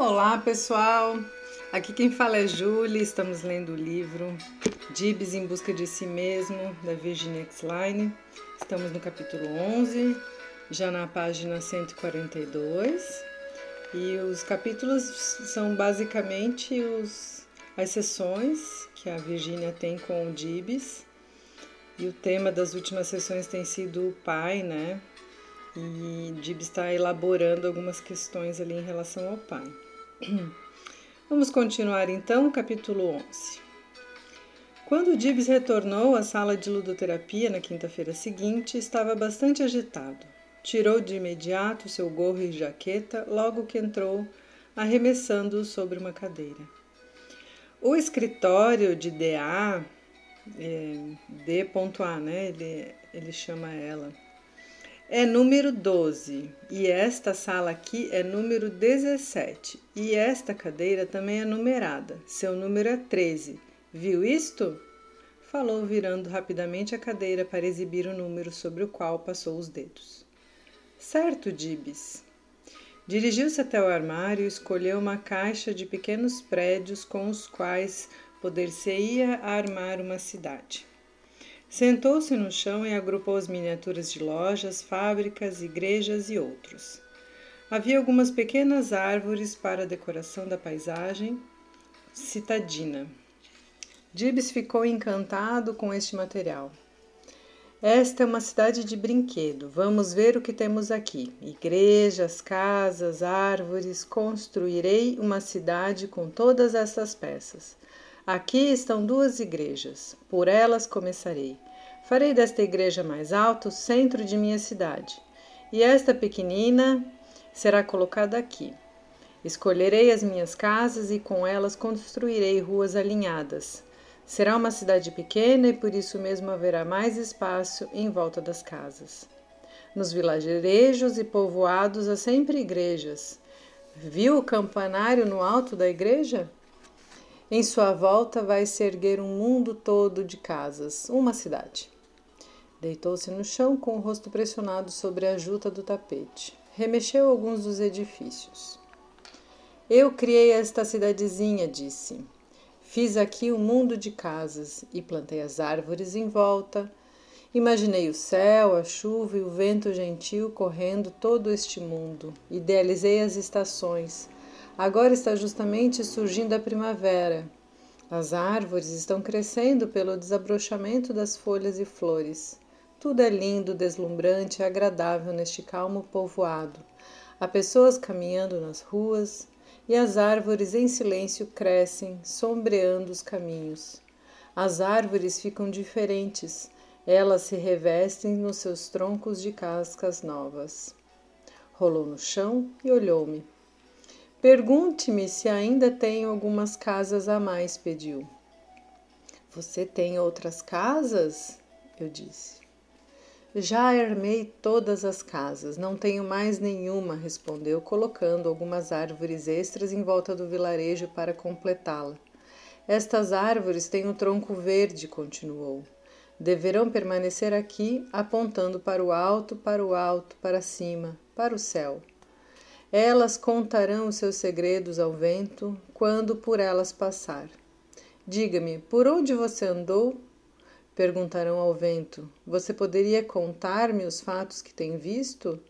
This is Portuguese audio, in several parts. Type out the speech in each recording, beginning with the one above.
Olá, pessoal! Aqui quem fala é Julie, estamos lendo o livro Dibs em Busca de Si Mesmo, da Virginia Exline. Estamos no capítulo 11, já na página 142. E os capítulos são basicamente os, as sessões que a Virginia tem com o Dibs. E o tema das últimas sessões tem sido o pai, né? E Dibs está elaborando algumas questões ali em relação ao pai. Vamos continuar então capítulo 11. Quando Dibs retornou à sala de ludoterapia na quinta-feira seguinte, estava bastante agitado. Tirou de imediato seu gorro e jaqueta logo que entrou, arremessando-o sobre uma cadeira. O escritório de DA, é, D.A, né? Ele, ele chama ela é número 12 e esta sala aqui é número 17 e esta cadeira também é numerada. Seu número é 13. Viu isto? Falou, virando rapidamente a cadeira para exibir o número sobre o qual passou os dedos. Certo, Dibs. Dirigiu-se até o armário e escolheu uma caixa de pequenos prédios com os quais poder-se-ia armar uma cidade. Sentou-se no chão e agrupou as miniaturas de lojas, fábricas, igrejas e outros. Havia algumas pequenas árvores para a decoração da paisagem citadina. Dibs ficou encantado com este material. Esta é uma cidade de brinquedo. Vamos ver o que temos aqui: igrejas, casas, árvores. Construirei uma cidade com todas essas peças. Aqui estão duas igrejas, por elas começarei. Farei desta igreja mais alta o centro de minha cidade, e esta pequenina será colocada aqui. Escolherei as minhas casas e com elas construirei ruas alinhadas. Será uma cidade pequena e por isso mesmo haverá mais espaço em volta das casas. Nos vilarejos e povoados há sempre igrejas. Viu o campanário no alto da igreja? Em sua volta vai se erguer um mundo todo de casas, uma cidade. Deitou-se no chão com o rosto pressionado sobre a juta do tapete. Remexeu alguns dos edifícios. Eu criei esta cidadezinha, disse. Fiz aqui um mundo de casas e plantei as árvores em volta. Imaginei o céu, a chuva e o vento gentil correndo todo este mundo. Idealizei as estações Agora está justamente surgindo a primavera. As árvores estão crescendo pelo desabrochamento das folhas e flores. Tudo é lindo, deslumbrante e agradável neste calmo povoado. Há pessoas caminhando nas ruas e as árvores em silêncio crescem, sombreando os caminhos. As árvores ficam diferentes, elas se revestem nos seus troncos de cascas novas. Rolou no chão e olhou-me. Pergunte-me se ainda tenho algumas casas a mais, pediu. Você tem outras casas? Eu disse. Já armei todas as casas, não tenho mais nenhuma, respondeu, colocando algumas árvores extras em volta do vilarejo para completá-la. Estas árvores têm um tronco verde, continuou. Deverão permanecer aqui, apontando para o alto, para o alto, para cima, para o céu. Elas contarão os seus segredos ao vento quando por elas passar. Diga-me, por onde você andou? Perguntarão ao vento. Você poderia contar-me os fatos que tem visto?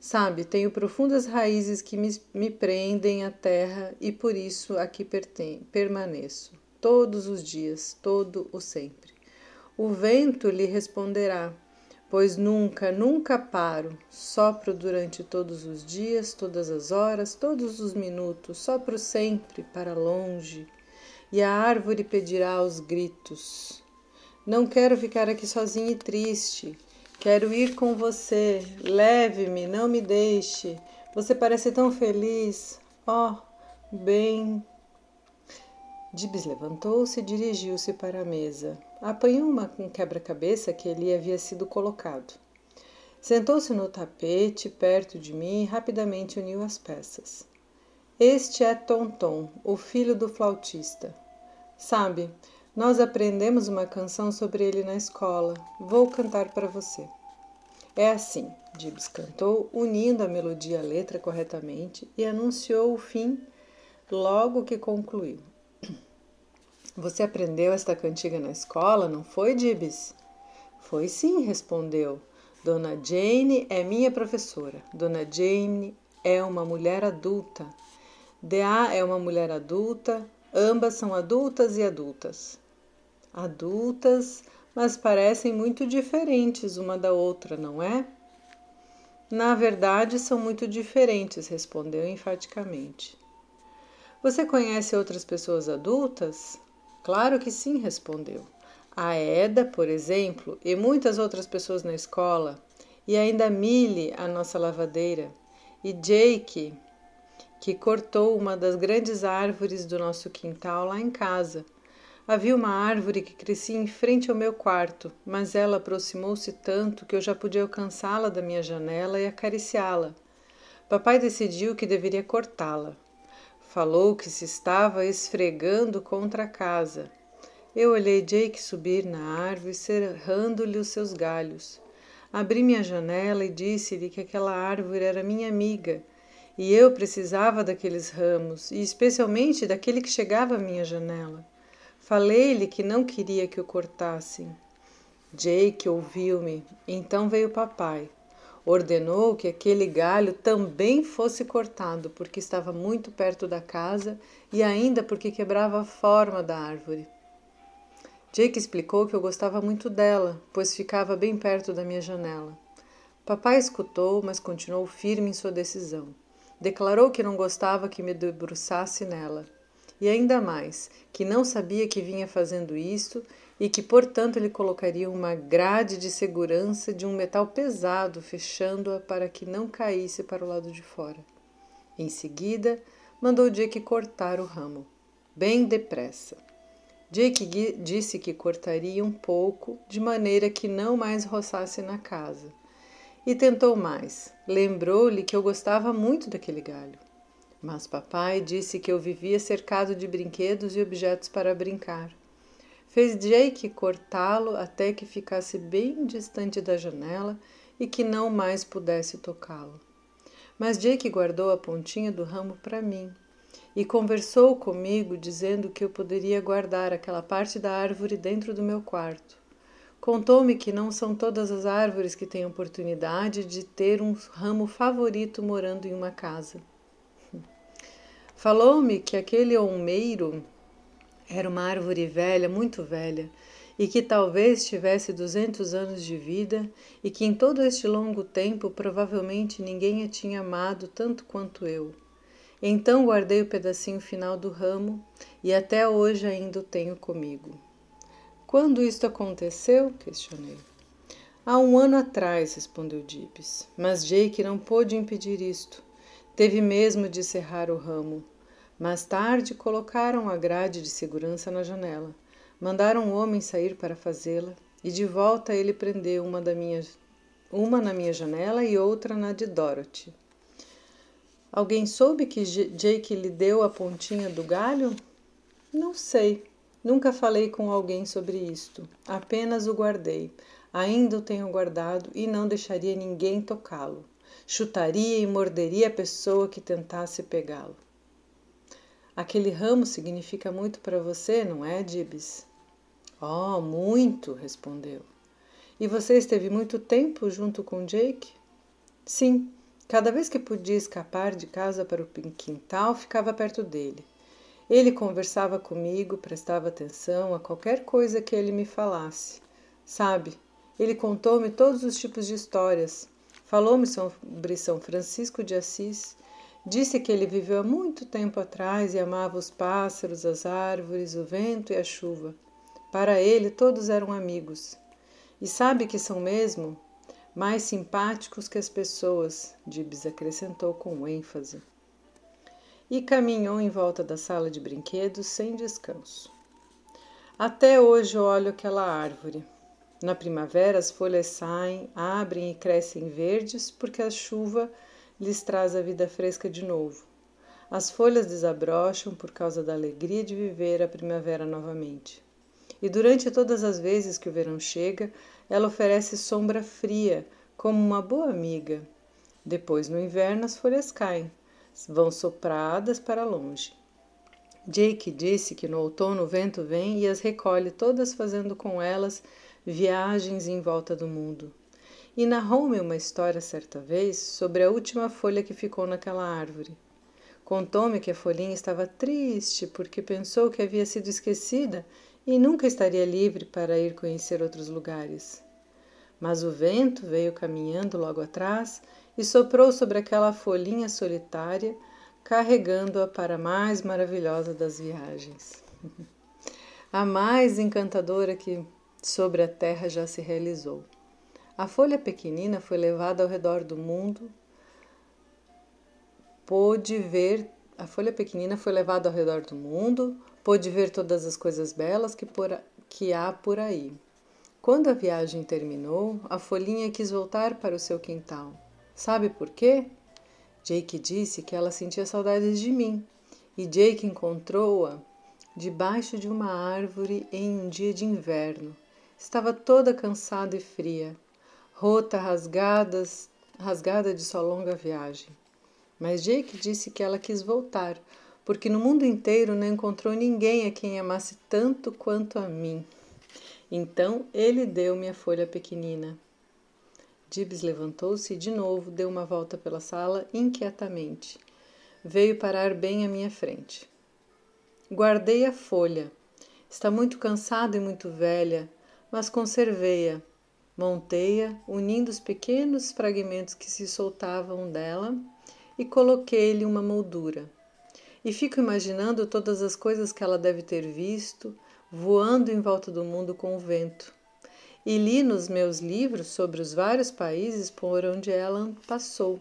Sabe, tenho profundas raízes que me, me prendem à terra e por isso aqui permaneço, todos os dias, todo o sempre. O vento lhe responderá: pois nunca, nunca paro. Sopro durante todos os dias, todas as horas, todos os minutos, sopro sempre para longe. E a árvore pedirá aos gritos: Não quero ficar aqui sozinha e triste. Quero ir com você. Leve-me, não me deixe. Você parece tão feliz. Oh, bem. Dibs levantou-se e dirigiu-se para a mesa apanhou uma, um quebra-cabeça que ali havia sido colocado. Sentou-se no tapete perto de mim e rapidamente uniu as peças. Este é Tonton, o filho do flautista. Sabe, nós aprendemos uma canção sobre ele na escola. Vou cantar para você. É assim: Gibbs cantou, unindo a melodia à letra corretamente e anunciou o fim logo que concluiu. Você aprendeu esta cantiga na escola, não foi, Gibbs? Foi sim, respondeu. Dona Jane é minha professora. Dona Jane é uma mulher adulta. D.A. é uma mulher adulta. Ambas são adultas e adultas. Adultas, mas parecem muito diferentes uma da outra, não é? Na verdade, são muito diferentes, respondeu enfaticamente. Você conhece outras pessoas adultas? Claro que sim, respondeu. A Eda, por exemplo, e muitas outras pessoas na escola, e ainda Millie, a nossa lavadeira, e Jake, que cortou uma das grandes árvores do nosso quintal lá em casa. Havia uma árvore que crescia em frente ao meu quarto, mas ela aproximou-se tanto que eu já podia alcançá-la da minha janela e acariciá-la. Papai decidiu que deveria cortá-la. Falou que se estava esfregando contra a casa. Eu olhei Jake subir na árvore, cerrando-lhe os seus galhos. Abri minha janela e disse-lhe que aquela árvore era minha amiga e eu precisava daqueles ramos, e especialmente daquele que chegava à minha janela. Falei-lhe que não queria que o cortassem. Jake ouviu-me, então veio papai. Ordenou que aquele galho também fosse cortado, porque estava muito perto da casa e ainda porque quebrava a forma da árvore. Jake explicou que eu gostava muito dela, pois ficava bem perto da minha janela. Papai escutou, mas continuou firme em sua decisão. Declarou que não gostava que me debruçasse nela. E ainda mais, que não sabia que vinha fazendo isto e que, portanto, ele colocaria uma grade de segurança de um metal pesado, fechando-a para que não caísse para o lado de fora. Em seguida, mandou Jake cortar o ramo, bem depressa. Jake disse que cortaria um pouco, de maneira que não mais roçasse na casa. E tentou mais. Lembrou-lhe que eu gostava muito daquele galho. Mas papai disse que eu vivia cercado de brinquedos e objetos para brincar. Fez Jake cortá-lo até que ficasse bem distante da janela e que não mais pudesse tocá-lo. Mas Jake guardou a pontinha do ramo para mim e conversou comigo dizendo que eu poderia guardar aquela parte da árvore dentro do meu quarto. Contou-me que não são todas as árvores que têm oportunidade de ter um ramo favorito morando em uma casa. Falou-me que aquele olmeiro era uma árvore velha, muito velha, e que talvez tivesse duzentos anos de vida e que em todo este longo tempo provavelmente ninguém a tinha amado tanto quanto eu. Então guardei o pedacinho final do ramo e até hoje ainda o tenho comigo. Quando isto aconteceu? questionei. Há um ano atrás, respondeu Gibbs, mas Jake não pôde impedir isto. Teve mesmo de serrar o ramo. Mais tarde colocaram a grade de segurança na janela. Mandaram um homem sair para fazê-la e de volta ele prendeu uma, da minha, uma na minha janela e outra na de Dorothy. Alguém soube que Jake lhe deu a pontinha do galho? Não sei. Nunca falei com alguém sobre isto. Apenas o guardei. Ainda o tenho guardado e não deixaria ninguém tocá-lo. Chutaria e morderia a pessoa que tentasse pegá-lo. Aquele ramo significa muito para você, não é, Gibbs? Oh, muito, respondeu. E você esteve muito tempo junto com Jake? Sim, Cada vez que podia escapar de casa para o quintal, ficava perto dele. Ele conversava comigo, prestava atenção a qualquer coisa que ele me falasse. Sabe, ele contou-me todos os tipos de histórias. Falou-me sobre São Francisco de Assis. Disse que ele viveu há muito tempo atrás e amava os pássaros, as árvores, o vento e a chuva. Para ele, todos eram amigos. E sabe que são mesmo? mais simpáticos que as pessoas, Dibs acrescentou com ênfase. E caminhou em volta da sala de brinquedos sem descanso. Até hoje olho aquela árvore. Na primavera as folhas saem, abrem e crescem verdes porque a chuva lhes traz a vida fresca de novo. As folhas desabrocham por causa da alegria de viver a primavera novamente. E durante todas as vezes que o verão chega, ela oferece sombra fria, como uma boa amiga. Depois, no inverno, as folhas caem, vão sopradas para longe. Jake disse que no outono o vento vem e as recolhe todas, fazendo com elas viagens em volta do mundo. E narrou-me uma história certa vez sobre a última folha que ficou naquela árvore. Contou-me que a folhinha estava triste porque pensou que havia sido esquecida e nunca estaria livre para ir conhecer outros lugares. Mas o vento veio caminhando logo atrás e soprou sobre aquela folhinha solitária carregando-a para a mais maravilhosa das viagens. a mais encantadora que sobre a terra já se realizou. A folha pequenina foi levada ao redor do mundo, pôde ver, a folha pequenina foi levada ao redor do mundo, pôde ver todas as coisas belas que, por, que há por aí. Quando a viagem terminou, a folhinha quis voltar para o seu quintal. Sabe por quê? Jake disse que ela sentia saudades de mim e Jake encontrou-a debaixo de uma árvore em um dia de inverno. Estava toda cansada e fria, rota, rasgadas, rasgada de sua longa viagem. Mas Jake disse que ela quis voltar, porque no mundo inteiro não encontrou ninguém a quem amasse tanto quanto a mim. Então ele deu-me a folha pequenina. Dibs levantou-se e de novo deu uma volta pela sala inquietamente. Veio parar bem à minha frente. Guardei a folha. Está muito cansada e muito velha, mas conservei-a. Montei-a, unindo os pequenos fragmentos que se soltavam dela e coloquei-lhe uma moldura. E fico imaginando todas as coisas que ela deve ter visto, voando em volta do mundo com o vento e li nos meus livros sobre os vários países por onde ela passou.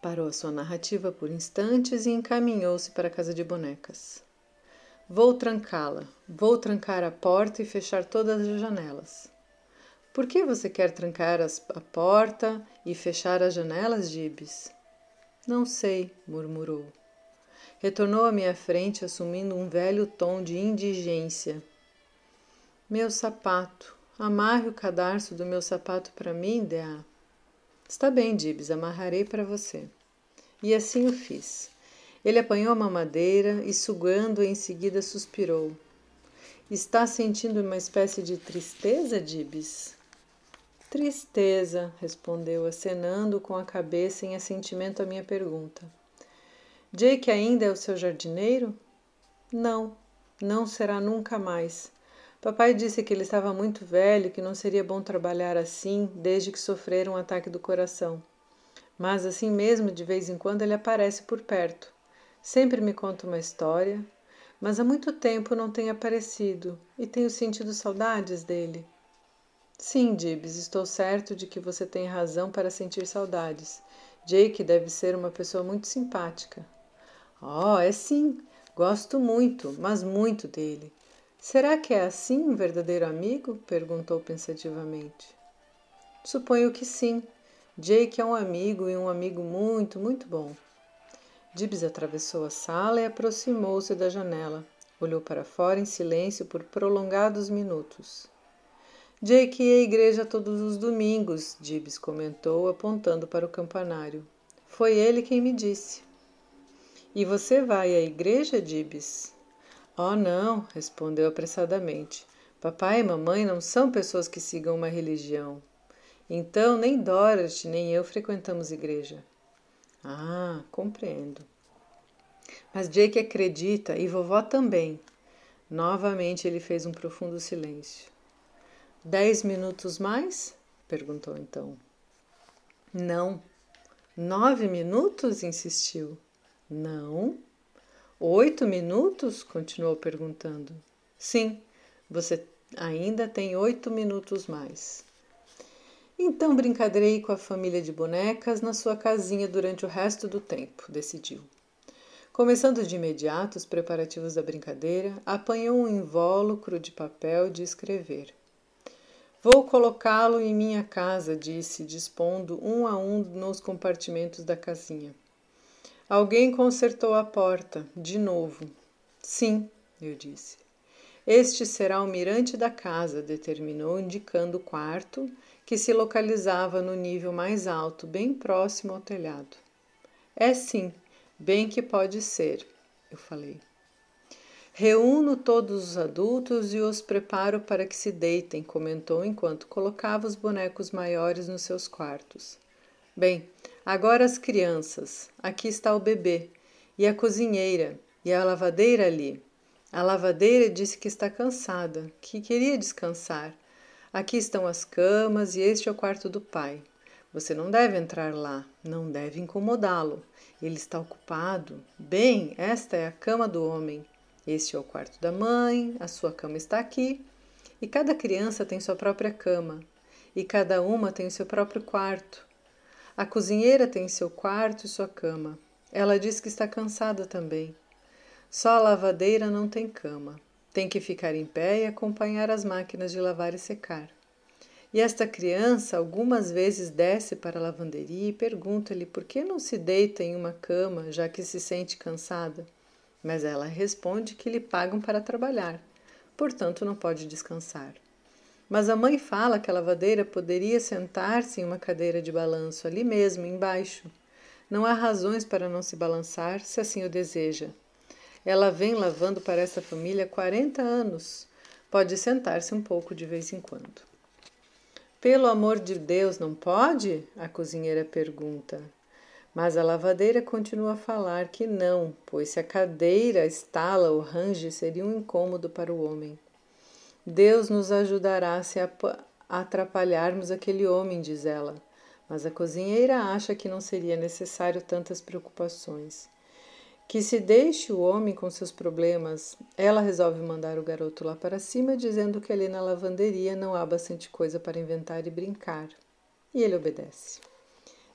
Parou a sua narrativa por instantes e encaminhou-se para a casa de bonecas. Vou trancá-la, vou trancar a porta e fechar todas as janelas. Por que você quer trancar as, a porta e fechar as janelas, Gibes? Não sei, murmurou. Retornou à minha frente, assumindo um velho tom de indigência. Meu sapato, Amarre o cadarço do meu sapato para mim, Dea. Está bem, Dibs, amarrarei para você. E assim o fiz. Ele apanhou a mamadeira e, sugando em seguida, suspirou. Está sentindo uma espécie de tristeza, Dibs? Tristeza, respondeu, acenando com a cabeça em assentimento à minha pergunta. Jake ainda é o seu jardineiro? Não, não será nunca mais. Papai disse que ele estava muito velho e que não seria bom trabalhar assim desde que sofrera um ataque do coração. Mas assim mesmo, de vez em quando, ele aparece por perto. Sempre me conta uma história, mas há muito tempo não tem aparecido e tenho sentido saudades dele. Sim, Dibs, estou certo de que você tem razão para sentir saudades. Jake deve ser uma pessoa muito simpática. Oh, é sim. Gosto muito, mas muito dele. Será que é assim um verdadeiro amigo? perguntou pensativamente. Suponho que sim. Jake é um amigo e um amigo muito, muito bom. Dibs atravessou a sala e aproximou-se da janela. Olhou para fora em silêncio por prolongados minutos. Jake ia à igreja todos os domingos, Dibs comentou, apontando para o campanário. Foi ele quem me disse. E você vai à igreja, Dibs? Oh, não, respondeu apressadamente. Papai e mamãe não são pessoas que sigam uma religião. Então, nem Dorothy nem eu frequentamos igreja. Ah, compreendo. Mas Jake acredita e vovó também. Novamente ele fez um profundo silêncio. Dez minutos mais? perguntou então. Não. Nove minutos? insistiu. Não. Oito minutos? continuou perguntando. Sim, você ainda tem oito minutos mais. Então brincarei com a família de bonecas na sua casinha durante o resto do tempo, decidiu. Começando de imediato os preparativos da brincadeira, apanhou um invólucro de papel de escrever. Vou colocá-lo em minha casa, disse, dispondo um a um nos compartimentos da casinha. Alguém consertou a porta, de novo. Sim, eu disse. Este será o mirante da casa, determinou, indicando o quarto, que se localizava no nível mais alto, bem próximo ao telhado. É sim, bem que pode ser, eu falei. Reúno todos os adultos e os preparo para que se deitem, comentou enquanto colocava os bonecos maiores nos seus quartos. Bem, agora as crianças. Aqui está o bebê, e a cozinheira, e a lavadeira ali. A lavadeira disse que está cansada, que queria descansar. Aqui estão as camas e este é o quarto do pai. Você não deve entrar lá, não deve incomodá-lo. Ele está ocupado. Bem, esta é a cama do homem. Este é o quarto da mãe, a sua cama está aqui. E cada criança tem sua própria cama, e cada uma tem seu próprio quarto. A cozinheira tem seu quarto e sua cama. Ela diz que está cansada também. Só a lavadeira não tem cama. Tem que ficar em pé e acompanhar as máquinas de lavar e secar. E esta criança algumas vezes desce para a lavanderia e pergunta-lhe por que não se deita em uma cama, já que se sente cansada mas ela responde que lhe pagam para trabalhar, portanto não pode descansar. Mas a mãe fala que a lavadeira poderia sentar-se em uma cadeira de balanço ali mesmo, embaixo. Não há razões para não se balançar se assim o deseja. Ela vem lavando para essa família há 40 anos. Pode sentar-se um pouco de vez em quando. Pelo amor de Deus, não pode? A cozinheira pergunta. Mas a lavadeira continua a falar que não, pois se a cadeira estala ou range seria um incômodo para o homem. Deus nos ajudará se atrapalharmos aquele homem, diz ela. Mas a cozinheira acha que não seria necessário tantas preocupações. Que se deixe o homem com seus problemas, ela resolve mandar o garoto lá para cima, dizendo que ali na lavanderia não há bastante coisa para inventar e brincar. E ele obedece.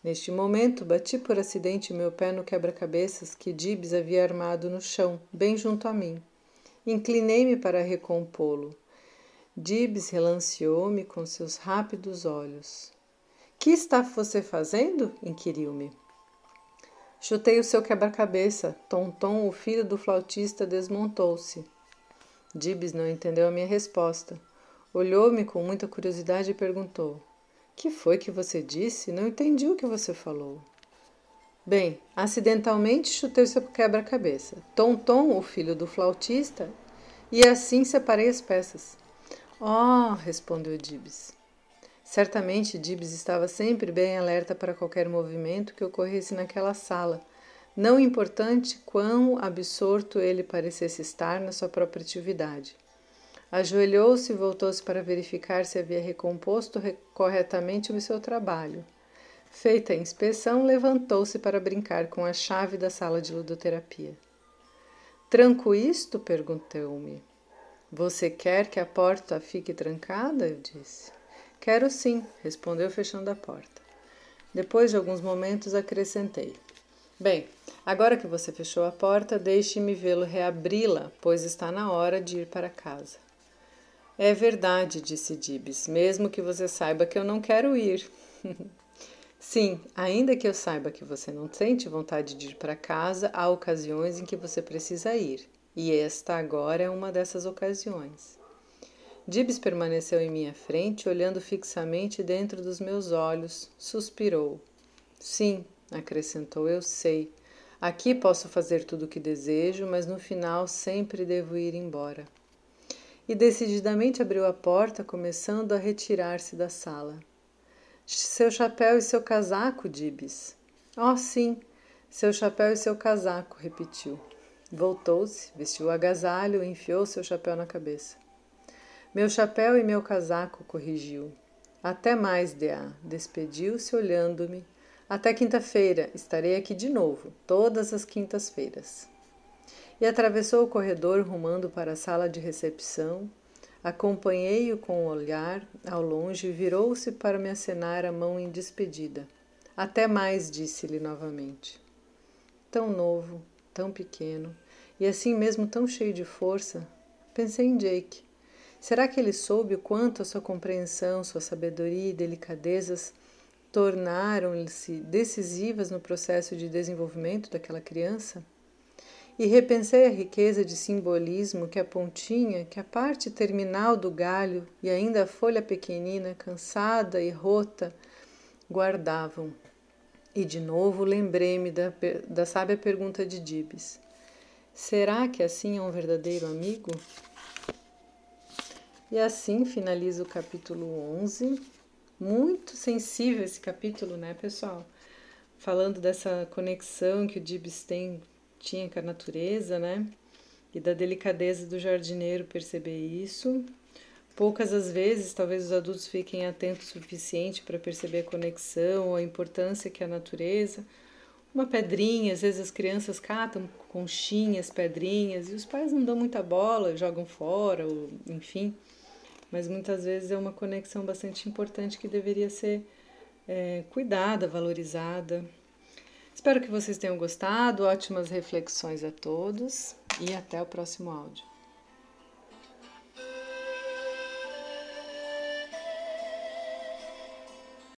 Neste momento, bati por acidente meu pé no quebra-cabeças que Dibs havia armado no chão, bem junto a mim. Inclinei-me para recompô-lo. Dibs relanceou-me com seus rápidos olhos. Que está você fazendo? inquiriu-me. Chutei o seu quebra-cabeça. Tonton, o filho do flautista, desmontou-se. Dibs não entendeu a minha resposta. Olhou-me com muita curiosidade e perguntou: que foi que você disse? Não entendi o que você falou. Bem, acidentalmente chutei seu quebra-cabeça. Tonton, o filho do flautista, e assim separei as peças. Oh, respondeu Dibs. Certamente Dibs estava sempre bem alerta para qualquer movimento que ocorresse naquela sala, não importante quão absorto ele parecesse estar na sua própria atividade. Ajoelhou-se e voltou-se para verificar se havia recomposto corretamente o seu trabalho. Feita a inspeção, levantou-se para brincar com a chave da sala de ludoterapia. Tranco isto? perguntou-me. Você quer que a porta fique trancada? Eu disse. Quero sim, respondeu fechando a porta. Depois de alguns momentos, acrescentei: Bem, agora que você fechou a porta, deixe-me vê-lo reabri-la, pois está na hora de ir para casa. É verdade, disse Dibs, mesmo que você saiba que eu não quero ir. Sim, ainda que eu saiba que você não sente vontade de ir para casa, há ocasiões em que você precisa ir, e esta agora é uma dessas ocasiões. Dibs permaneceu em minha frente, olhando fixamente dentro dos meus olhos, suspirou. Sim, acrescentou, eu sei. Aqui posso fazer tudo o que desejo, mas no final sempre devo ir embora e decididamente abriu a porta, começando a retirar-se da sala. Seu chapéu e seu casaco, Dibs. Oh, sim, seu chapéu e seu casaco, repetiu. Voltou-se, vestiu o agasalho e enfiou seu chapéu na cabeça. Meu chapéu e meu casaco, corrigiu. Até mais, Dea. Despediu-se olhando-me. Até quinta-feira. Estarei aqui de novo, todas as quintas-feiras e atravessou o corredor rumando para a sala de recepção. Acompanhei-o com o olhar ao longe e virou-se para me acenar a mão em despedida. Até mais, disse-lhe novamente. Tão novo, tão pequeno e assim mesmo tão cheio de força, pensei em Jake. Será que ele soube o quanto a sua compreensão, sua sabedoria e delicadezas tornaram-se decisivas no processo de desenvolvimento daquela criança? E repensei a riqueza de simbolismo que a pontinha, que a parte terminal do galho e ainda a folha pequenina, cansada e rota, guardavam. E de novo lembrei-me da, da sábia pergunta de Dibes: Será que assim é um verdadeiro amigo? E assim finaliza o capítulo 11. Muito sensível esse capítulo, né, pessoal? Falando dessa conexão que o Dibs tem, tinha com a natureza, né? E da delicadeza do jardineiro perceber isso. Poucas as vezes, talvez os adultos fiquem atentos o suficiente para perceber a conexão ou a importância que a natureza. Uma pedrinha, às vezes as crianças catam conchinhas, pedrinhas, e os pais não dão muita bola, jogam fora, ou, enfim mas muitas vezes é uma conexão bastante importante que deveria ser é, cuidada, valorizada. Espero que vocês tenham gostado, ótimas reflexões a todos e até o próximo áudio.